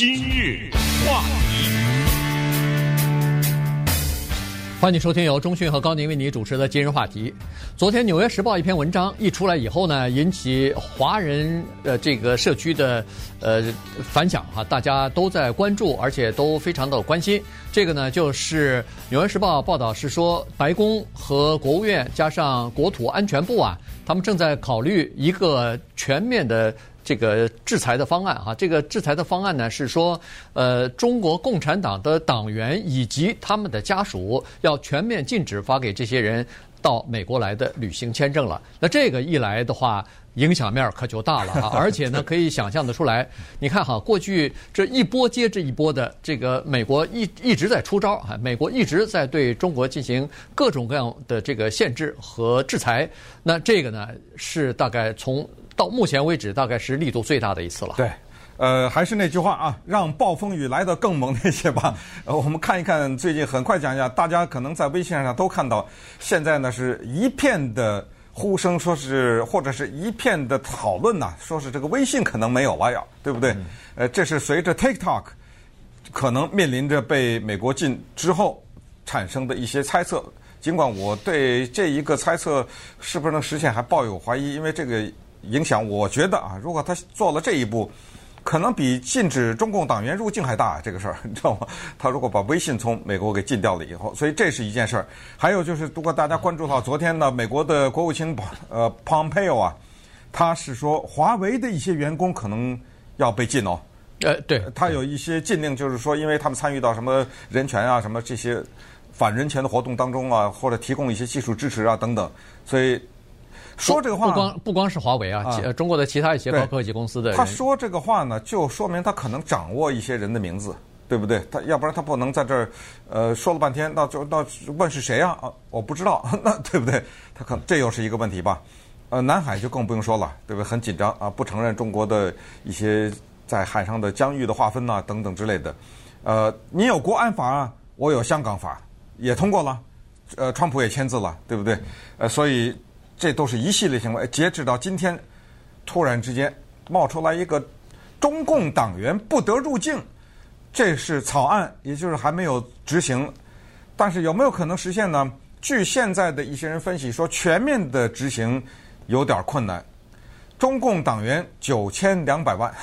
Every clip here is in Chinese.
今日话题，欢迎收听由中讯和高宁为你主持的今日话题。昨天《纽约时报》一篇文章一出来以后呢，引起华人呃这个社区的呃反响哈，大家都在关注，而且都非常的关心。这个呢，就是《纽约时报》报道是说，白宫和国务院加上国土安全部啊，他们正在考虑一个全面的。这个制裁的方案哈，这个制裁的方案呢是说，呃，中国共产党的党员以及他们的家属要全面禁止发给这些人到美国来的旅行签证了。那这个一来的话，影响面可就大了啊！而且呢，可以想象得出来，你看哈，过去这一波接着一波的，这个美国一一直在出招啊，美国一直在对中国进行各种各样的这个限制和制裁。那这个呢，是大概从。到目前为止，大概是力度最大的一次了。对，呃，还是那句话啊，让暴风雨来得更猛烈些吧。呃，我们看一看最近，很快讲一下，大家可能在微信上都看到，现在呢是一片的呼声，说是或者是一片的讨论呐，说是这个微信可能没有了呀，对不对？嗯、呃，这是随着 TikTok 可能面临着被美国禁之后产生的一些猜测。尽管我对这一个猜测是不是能实现还抱有怀疑，因为这个。影响，我觉得啊，如果他做了这一步，可能比禁止中共党员入境还大。这个事儿，你知道吗？他如果把微信从美国给禁掉了以后，所以这是一件事儿。还有就是，如果大家关注到昨天呢，美国的国务卿呃 Pompeo 啊，他是说华为的一些员工可能要被禁哦。呃，对，他有一些禁令，就是说，因为他们参与到什么人权啊、什么这些反人权的活动当中啊，或者提供一些技术支持啊等等，所以。说这个话不光不光是华为啊，啊中国的其他一些高科技公司的人，他说这个话呢，就说明他可能掌握一些人的名字，对不对？他要不然他不能在这儿，呃，说了半天，那就那问是谁啊？啊，我不知道，那对不对？他可能这又是一个问题吧？呃，南海就更不用说了，对不对？很紧张啊，不承认中国的一些在海上的疆域的划分呐、啊，等等之类的。呃，你有国安法啊，我有香港法，也通过了，呃，川普也签字了，对不对？呃，所以。这都是一系列行为。截止到今天，突然之间冒出来一个中共党员不得入境，这是草案，也就是还没有执行。但是有没有可能实现呢？据现在的一些人分析说，全面的执行有点困难。中共党员九千两百万，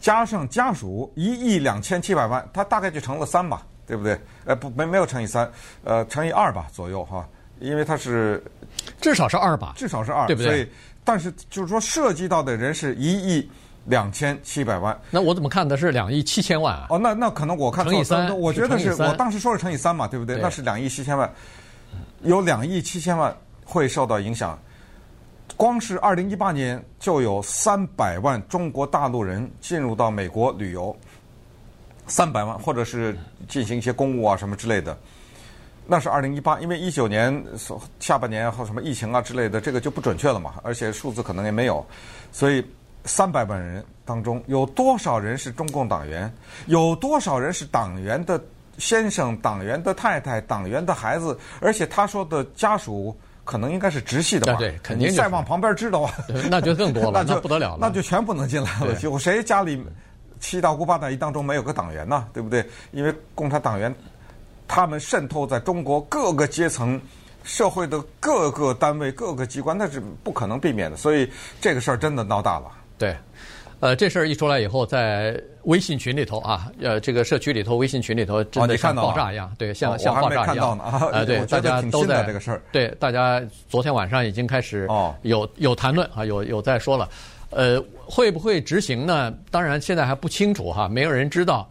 加上家属一亿两千七百万，它大概就成了三吧，对不对？呃，不，没没有乘以三，呃，乘以二吧左右哈。因为它是至少是二吧，至少是二，对不对？所以，但是就是说，涉及到的人是一亿两千七百万。那我怎么看的是两亿七千万啊？哦，那那可能我看。乘以三，我觉得是，是我当时说是乘以三嘛，对不对？对，那是两亿七千万，有两亿七千万会受到影响。光是二零一八年就有三百万中国大陆人进入到美国旅游，三百万，或者是进行一些公务啊什么之类的。那是二零一八，因为一九年下半年和什么疫情啊之类的，这个就不准确了嘛，而且数字可能也没有，所以三百万人当中有多少人是中共党员？有多少人是党员的先生、党员的太太、党员的孩子？而且他说的家属可能应该是直系的吧？对，肯定。你再往旁边支的话，那就更多了，那就那不得了了，那就全不能进来了。有谁家里七大姑八大姨当中没有个党员呢？对不对？因为共产党员。他们渗透在中国各个阶层、社会的各个单位、各个机关，那是不可能避免的。所以这个事儿真的闹大了。对，呃，这事儿一出来以后，在微信群里头啊，呃，这个社区里头，微信群里头真的像爆炸一样，哦、对，像像爆炸一样。啊！呃、对，大家都在这个事儿。对，大家昨天晚上已经开始有有谈论啊，有有在说了。呃，会不会执行呢？当然现在还不清楚哈，没有人知道。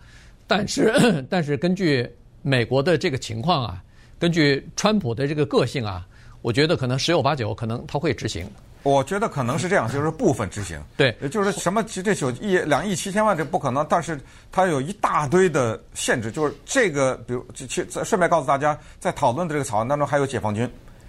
但是 但是根据。美国的这个情况啊，根据川普的这个个性啊，我觉得可能十有八九可能他会执行。我觉得可能是这样，就是部分执行。对，就是什么这九亿两亿七千万这不可能，但是它有一大堆的限制，就是这个，比如去顺便告诉大家，在讨论的这个草案当中还有解放军。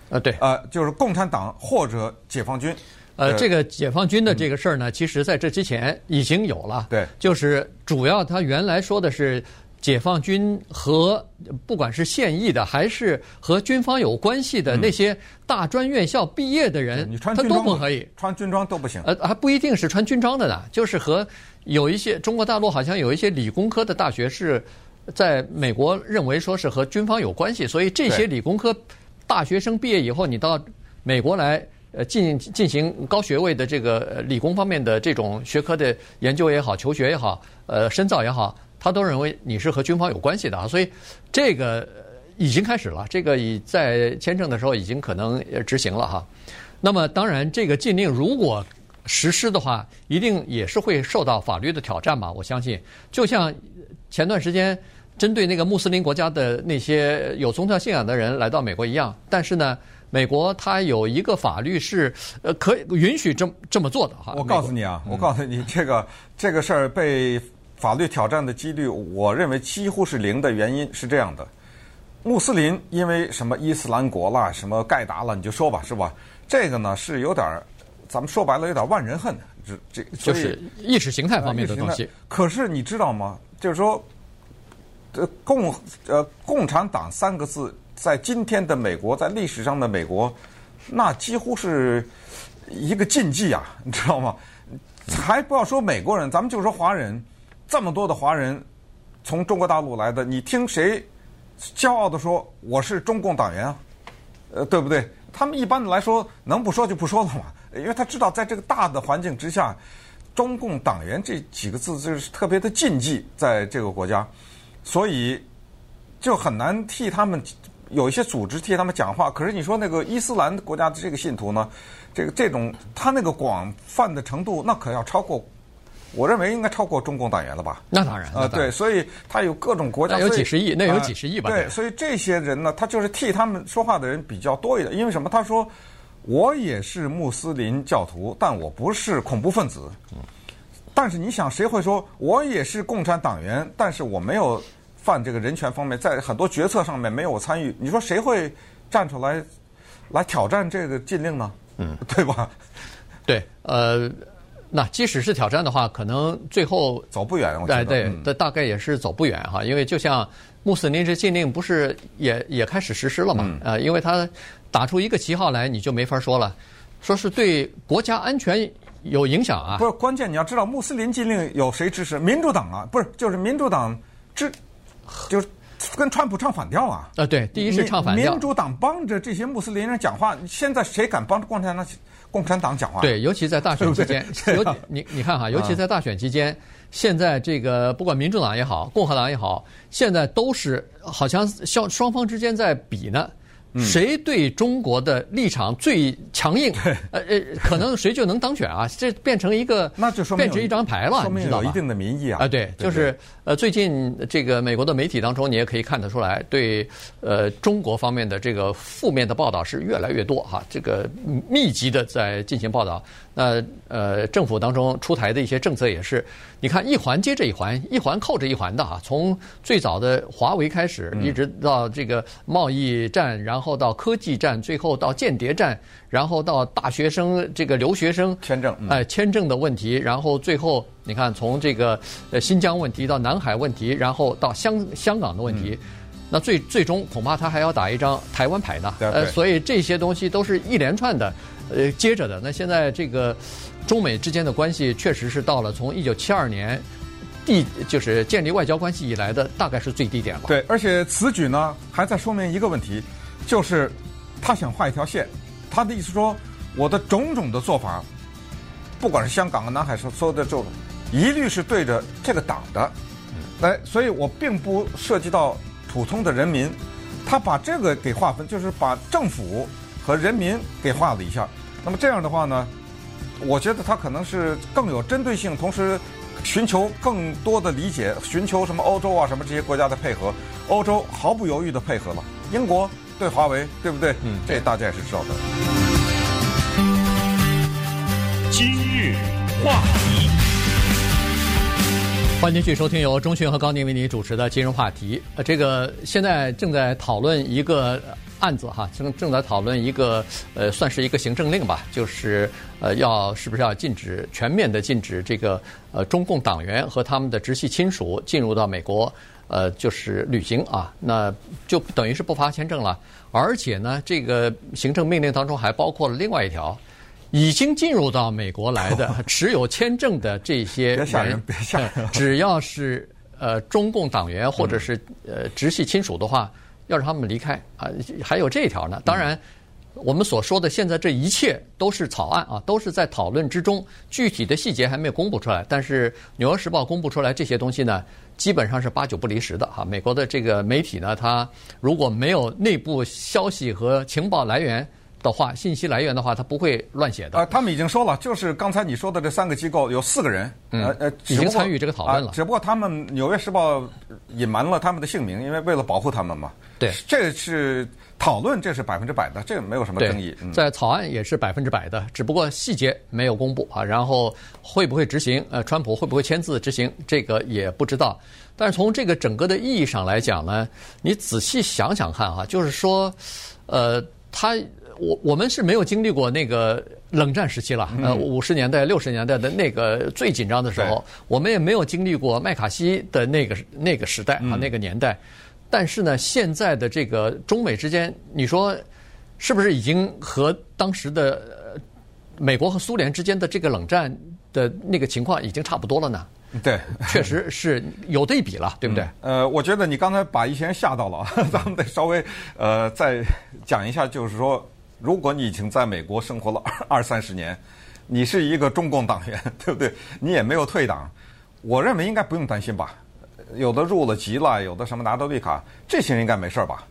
呃，对，呃，就是共产党或者解放军。呃，这个解放军的这个事儿呢，其实在这之前已经有了。对，就是主要他原来说的是。解放军和不管是现役的还是和军方有关系的那些大专院校毕业的人，你穿他军装都不可以。穿军装都不行。呃，还不一定是穿军装的呢，就是和有一些中国大陆好像有一些理工科的大学是在美国认为说是和军方有关系，所以这些理工科大学生毕业以后，你到美国来呃进进行高学位的这个呃理工方面的这种学科的研究也好、求学也好、呃深造也好，他都认为你是和军方有关系的啊，所以这个已经开始了，这个已在签证的时候已经可能执行了哈。那么当然，这个禁令如果实施的话，一定也是会受到法律的挑战吧。我相信，就像前段时间针对那个穆斯林国家的那些有宗教信仰的人来到美国一样，但是呢，美国它有一个法律是呃可以允许这这么做的哈。我告诉你啊，我告诉你，这个这个事儿被法律挑战的几率，我认为几乎是零的原因是这样的：穆斯林因为什么伊斯兰国啦，什么盖达了，你就说吧，是吧？这个呢是有点儿，咱们说白了有点万人恨，这这就是意识形态方面的东西。可是你知道吗？就是说，呃，共呃共产党三个字在今天的美国，在历史上的美国，那几乎是一个禁忌啊，你知道吗？还不要说美国人，咱们就说华人，这么多的华人从中国大陆来的，你听谁骄傲地说我是中共党员啊？呃，对不对？他们一般的来说能不说就不说了嘛，因为他知道在这个大的环境之下，中共党员这几个字就是特别的禁忌，在这个国家，所以就很难替他们有一些组织替他们讲话。可是你说那个伊斯兰国家的这个信徒呢，这个这种他那个广泛的程度，那可要超过，我认为应该超过中共党员了吧？那当然，啊、呃，对，所以他有各种国家，那有几十亿，那有几十亿吧？呃、对，所以这些人呢，他就是替他们说话的人比较多一点。因为什么？他说我也是穆斯林教徒，但我不是恐怖分子。嗯。但是你想，谁会说我也是共产党员，但是我没有犯这个人权方面，在很多决策上面没有参与？你说谁会站出来来挑战这个禁令呢？嗯，对吧？对，呃。那即使是挑战的话，可能最后走不远。对对，这大概也是走不远哈，因为就像穆斯林这禁令不是也也开始实施了嘛？呃，因为他打出一个旗号来，你就没法说了，说是对国家安全有影响啊。不是关键，你要知道穆斯林禁令有谁支持？民主党啊，不是就是民主党支，就是跟川普唱反调啊。呃，对，第一是唱反调。民主党帮着这些穆斯林人讲话，现在谁敢帮着共产党？共产党讲话，对，尤其在大选期间，尤其你你看哈，尤其在大选期间，现在这个不管民主党也好，共和党也好，现在都是好像双双方之间在比呢。谁对中国的立场最强硬？呃呃，可能谁就能当选啊？这变成一个，那就说明变成一张牌了，说明有一定的民意啊。啊，对，就是呃，最近这个美国的媒体当中，你也可以看得出来，对呃中国方面的这个负面的报道是越来越多哈，这个密集的在进行报道。那呃，政府当中出台的一些政策也是，你看一环接着一环，一环扣着一环的哈。从最早的华为开始，一直到这个贸易战，然后到科技战，最后到间谍战，然后到大学生这个留学生签证，哎，签证的问题，然后最后你看从这个呃新疆问题到南海问题，然后到香香港的问题，那最最终恐怕他还要打一张台湾牌呢。呃，所以这些东西都是一连串的。呃，接着的，那现在这个中美之间的关系，确实是到了从一九七二年地就是建立外交关系以来的大概是最低点了。对，而且此举呢，还在说明一个问题，就是他想画一条线，他的意思说，我的种种的做法，不管是香港和南海所有的这种，一律是对着这个党的，来，所以我并不涉及到普通的人民，他把这个给划分，就是把政府和人民给划了一下。那么这样的话呢，我觉得他可能是更有针对性，同时寻求更多的理解，寻求什么欧洲啊什么这些国家的配合。欧洲毫不犹豫的配合了，英国对华为，对不对？嗯，这大家也是知道的。今日话题，欢迎继续收听由钟迅和高宁为您主持的《今日话题》。呃，这个现在正在讨论一个。案子哈，正正在讨论一个呃，算是一个行政令吧，就是呃，要是不是要禁止全面的禁止这个呃中共党员和他们的直系亲属进入到美国呃，就是旅行啊，那就等于是不发签证了。而且呢，这个行政命令当中还包括了另外一条，已经进入到美国来的 持有签证的这些人，别吓人，别吓人，只要是呃中共党员或者是呃直系亲属的话。要让他们离开啊，还有这一条呢。当然，我们所说的现在这一切都是草案啊，都是在讨论之中，具体的细节还没有公布出来。但是《纽约时报》公布出来这些东西呢，基本上是八九不离十的哈。美国的这个媒体呢，它如果没有内部消息和情报来源的话，信息来源的话，他不会乱写的。啊，他们已经说了，就是刚才你说的这三个机构有四个人，呃呃，已经参与这个讨论了。啊，只不过他们《纽约时报》隐瞒了他们的姓名，因为为了保护他们嘛。对，这是讨论，这是百分之百的，这个没有什么争议。嗯、在草案也是百分之百的，只不过细节没有公布啊。然后会不会执行？呃，川普会不会签字执行？这个也不知道。但是从这个整个的意义上来讲呢，你仔细想想看哈，就是说，呃，他。我我们是没有经历过那个冷战时期了，呃，五十年代、六十年代的那个最紧张的时候，我们也没有经历过麦卡锡的那个那个时代啊，那个年代。但是呢，现在的这个中美之间，你说是不是已经和当时的美国和苏联之间的这个冷战的那个情况已经差不多了呢？对，确实是有对比了，对不对？呃，我觉得你刚才把一些人吓到了，咱们得稍微呃再讲一下，就是说。如果你已经在美国生活了二二三十年，你是一个中共党员，对不对？你也没有退党，我认为应该不用担心吧。有的入了籍了，有的什么拿到绿卡，这些人应该没事儿吧？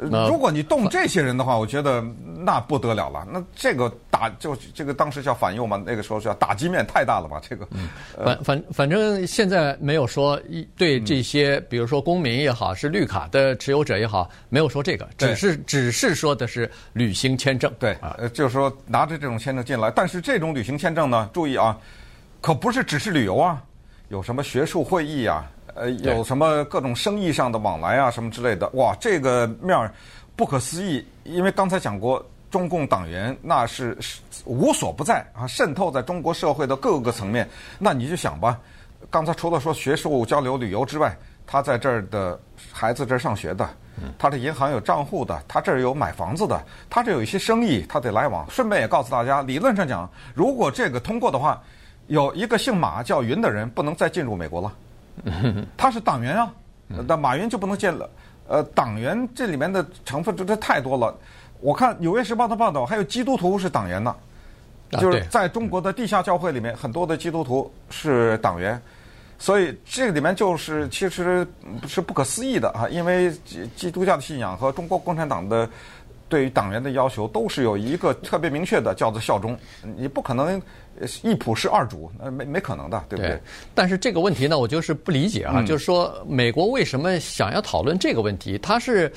如果你动这些人的话，我觉得那不得了了。那这个打就这个当时叫反右嘛，那个时候叫打击面太大了吧？这个，反反反正现在没有说对这些，比如说公民也好，是绿卡的持有者也好，没有说这个，只是只是说的是旅行签证。对，呃，就是说拿着这种签证进来，但是这种旅行签证呢，注意啊，可不是只是旅游啊，有什么学术会议啊。呃，有什么各种生意上的往来啊，什么之类的，哇，这个面儿不可思议。因为刚才讲过，中共党员那是无所不在啊，渗透在中国社会的各个层面。那你就想吧，刚才除了说学术交流、旅游之外，他在这儿的孩子这儿上学的，他的银行有账户的，他这儿有买房子的，他这有一些生意，他得来往。顺便也告诉大家，理论上讲，如果这个通过的话，有一个姓马叫云的人不能再进入美国了。他是党员啊，那马云就不能见了。呃，党员这里面的成分这这太多了。我看《纽约时报》的报道，还有基督徒是党员呢，就是在中国的地下教会里面，很多的基督徒是党员，所以这个里面就是其实是不可思议的啊，因为基督教的信仰和中国共产党的。对于党员的要求都是有一个特别明确的，叫做效忠。你不可能一普是二主，那，没没可能的，对不对？对。但是这个问题呢，我就是不理解啊，嗯、就是说美国为什么想要讨论这个问题？他是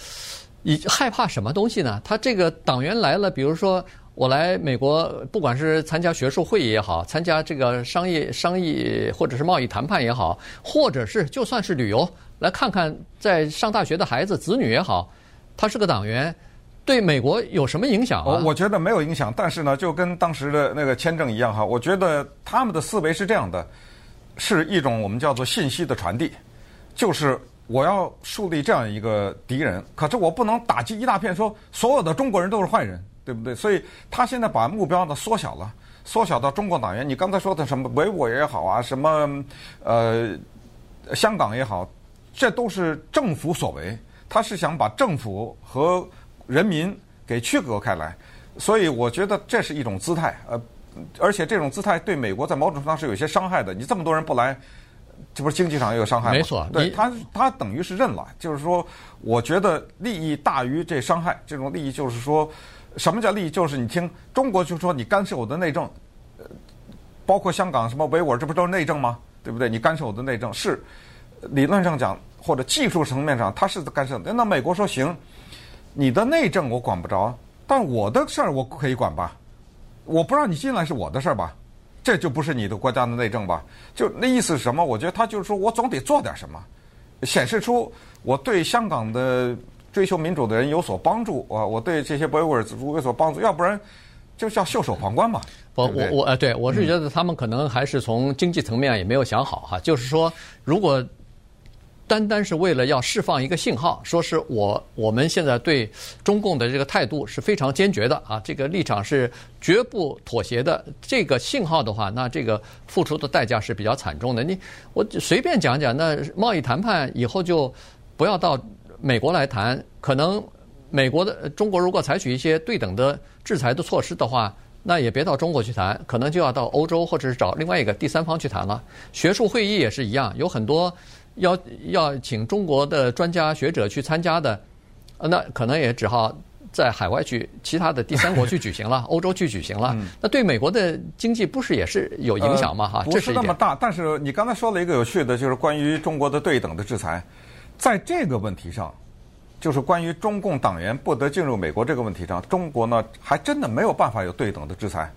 以害怕什么东西呢？他这个党员来了，比如说我来美国，不管是参加学术会议也好，参加这个商业商业或者是贸易谈判也好，或者是就算是旅游来看看在上大学的孩子子女也好，他是个党员。对美国有什么影响？我我觉得没有影响，但是呢，就跟当时的那个签证一样哈，我觉得他们的思维是这样的，是一种我们叫做信息的传递，就是我要树立这样一个敌人，可是我不能打击一大片，说所有的中国人都是坏人，对不对？所以他现在把目标呢缩小了，缩小到中国党员。你刚才说的什么维吾尔也好啊，什么呃香港也好，这都是政府所为，他是想把政府和人民给区隔开来，所以我觉得这是一种姿态，呃，而且这种姿态对美国在某种程度上是有些伤害的。你这么多人不来，这不是经济上也有伤害吗？没错，对他，他等于是认了，就是说，我觉得利益大于这伤害。这种利益就是说，什么叫利益？就是你听中国就说你干涉我的内政，呃，包括香港什么维吾尔，这不都是内政吗？对不对？你干涉我的内政是理论上讲或者技术层面上他是干涉的。那美国说行。你的内政我管不着，但我的事儿我可以管吧？我不让你进来是我的事儿吧？这就不是你的国家的内政吧？就那意思是什么？我觉得他就是说我总得做点什么，显示出我对香港的追求民主的人有所帮助啊，我对这些维吾尔族有所帮助，要不然就叫袖手旁观嘛。我我我呃，对我是觉得他们可能还是从经济层面也没有想好哈，就是说如果。单单是为了要释放一个信号，说是我我们现在对中共的这个态度是非常坚决的啊，这个立场是绝不妥协的。这个信号的话，那这个付出的代价是比较惨重的。你我随便讲讲，那贸易谈判以后就不要到美国来谈，可能美国的中国如果采取一些对等的制裁的措施的话，那也别到中国去谈，可能就要到欧洲或者是找另外一个第三方去谈了。学术会议也是一样，有很多。要要请中国的专家学者去参加的，那可能也只好在海外去其他的第三国去举行了，欧洲去举行了。那对美国的经济不是也是有影响吗？哈、呃，不是那么大。但是你刚才说了一个有趣的，就是关于中国的对等的制裁，在这个问题上，就是关于中共党员不得进入美国这个问题上，中国呢还真的没有办法有对等的制裁，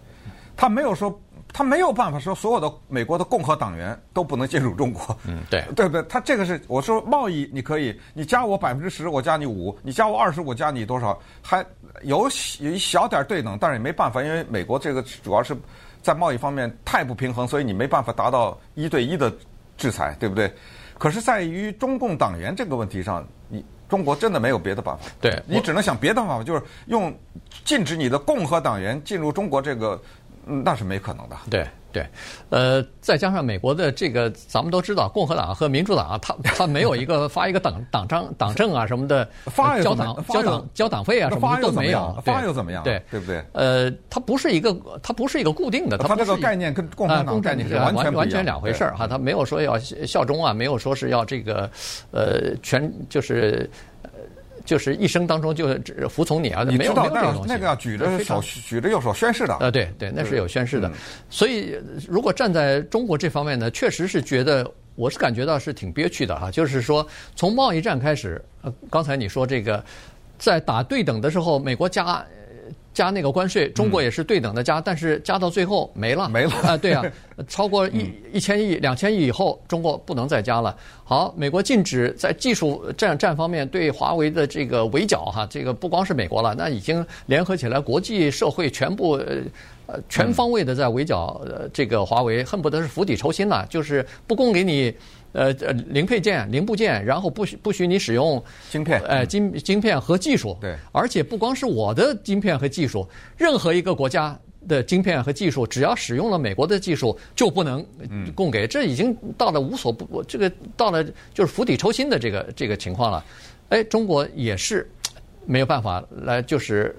他没有说。他没有办法说所有的美国的共和党员都不能进入中国，嗯，对，对不对？他这个是我说贸易你可以，你加我百分之十，我加你五；你加我二十，我加你多少？还有有一小点对等，但是也没办法，因为美国这个主要是在贸易方面太不平衡，所以你没办法达到一对一的制裁，对不对？可是在于中共党员这个问题上，你中国真的没有别的办法，对，你只能想别的办法，就是用禁止你的共和党员进入中国这个。嗯，那是没可能的。对对，呃，再加上美国的这个，咱们都知道，共和党和民主党，他他没有一个 发一个党党章、党证啊什么的，发交党交党交党费啊什么的都没有，发又怎么样？对对不对？呃，它不是一个，它不是一个固定的，它这个概念跟共和党概念是完全完全两回事儿哈。它没有说要效忠啊，没有说是要这个，呃，全就是。就是一生当中就只服从你啊，没有没有这种东西。那个要举着手举着右手宣誓的。呃，对对，那是有宣誓的。所以如果站在中国这方面呢，确实是觉得，我是感觉到是挺憋屈的哈。就是说，从贸易战开始，呃，刚才你说这个，在打对等的时候，美国加。加那个关税，中国也是对等的加，嗯、但是加到最后没了，没了啊！对啊，超过一一千亿、两千亿以后，中国不能再加了。好，美国禁止在技术战战方面对华为的这个围剿哈，这个不光是美国了，那已经联合起来，国际社会全部呃全方位的在围剿呃这个华为，恨不得是釜底抽薪了，就是不供给你。呃呃，零配件、零部件，然后不许不许你使用晶片，呃，晶晶片和技术。对，而且不光是我的晶片和技术，任何一个国家的晶片和技术，只要使用了美国的技术，就不能供给。这已经到了无所不，这个到了就是釜底抽薪的这个这个情况了。哎，中国也是。没有办法来，就是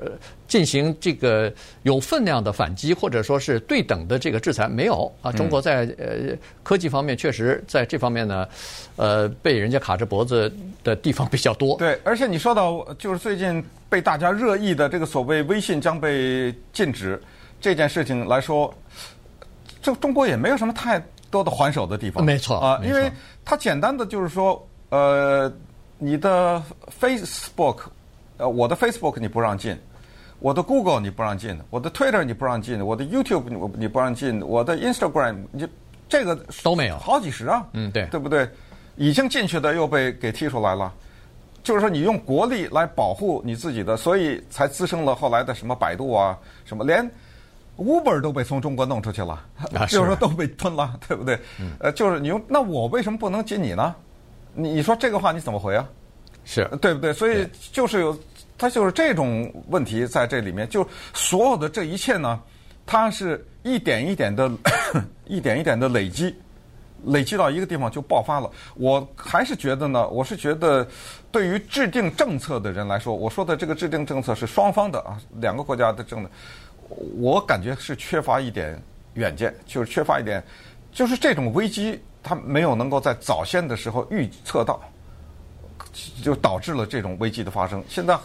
进行这个有分量的反击，或者说是对等的这个制裁，没有啊。中国在呃科技方面确实在这方面呢，呃被人家卡着脖子的地方比较多。对，而且你说到就是最近被大家热议的这个所谓微信将被禁止这件事情来说，这中国也没有什么太多的还手的地方。没错啊，因为它简单的就是说，呃，你的 Facebook。呃，我的 Facebook 你不让进，我的 Google 你不让进，我的 Twitter 你不让进，我的 YouTube 你你不让进，我的 Instagram 你这个都没有，好几十啊，嗯，对，对不对？已经进去的又被给踢出来了，就是说你用国力来保护你自己的，所以才滋生了后来的什么百度啊，什么连 Uber 都被从中国弄出去了，啊、就是说都被吞了，对不对？嗯、呃，就是你用，那我为什么不能进你呢？你你说这个话你怎么回啊？是对不对？所以就是有，它就是这种问题在这里面。就所有的这一切呢，它是一点一点的，一点一点的累积，累积到一个地方就爆发了。我还是觉得呢，我是觉得，对于制定政策的人来说，我说的这个制定政策是双方的啊，两个国家的政策，我感觉是缺乏一点远见，就是缺乏一点，就是这种危机，它没有能够在早先的时候预测到。就导致了这种危机的发生。现在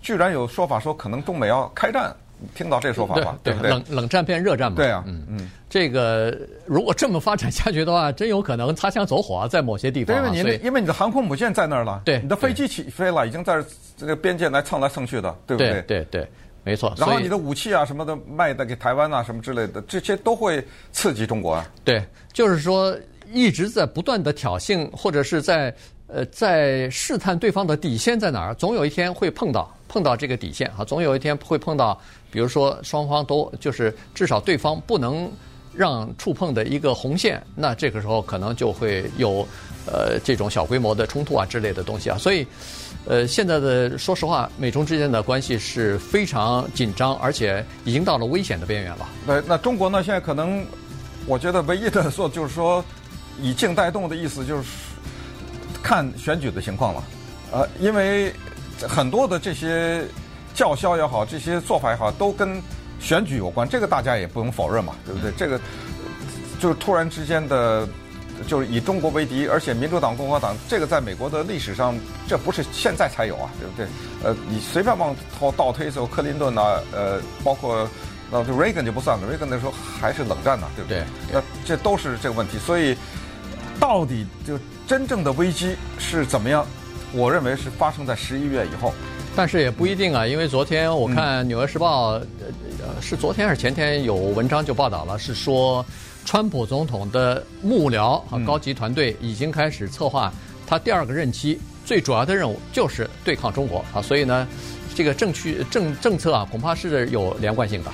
居然有说法说，可能中美要开战，听到这说法吧？对，对不对？冷冷战变热战嘛？对啊，嗯嗯。这个如果这么发展下去的话，真有可能擦枪走火，啊在某些地方。因为你因为你的航空母舰在那儿了，对，你的飞机起飞了，已经在这个边界来蹭来蹭去的，对不对？对对，没错。然后你的武器啊什么的卖的给台湾啊什么之类的，这些都会刺激中国啊。对，就是说。一直在不断的挑衅，或者是在呃在试探对方的底线在哪儿，总有一天会碰到碰到这个底线啊，总有一天会碰到，比如说双方都就是至少对方不能让触碰的一个红线，那这个时候可能就会有呃这种小规模的冲突啊之类的东西啊，所以呃现在的说实话，美中之间的关系是非常紧张，而且已经到了危险的边缘了。那那中国呢？现在可能我觉得唯一的说就是说。以静带动的意思就是看选举的情况了，呃，因为很多的这些叫嚣也好，这些做法也好，都跟选举有关，这个大家也不用否认嘛，对不对？这个就是突然之间的，就是以中国为敌，而且民主党、共和党，这个在美国的历史上，这不是现在才有啊，对不对？呃，你随便往后倒推，就克林顿呐，呃，包括那就 Reagan 就不算了，Reagan 那时候还是冷战呢，对不对？那这都是这个问题，所以。到底就真正的危机是怎么样？我认为是发生在十一月以后，但是也不一定啊，因为昨天我看《纽约时报》呃是昨天还是前天有文章就报道了，是说川普总统的幕僚和高级团队已经开始策划他第二个任期最主要的任务就是对抗中国啊，所以呢，这个政区政政策啊恐怕是有连贯性的。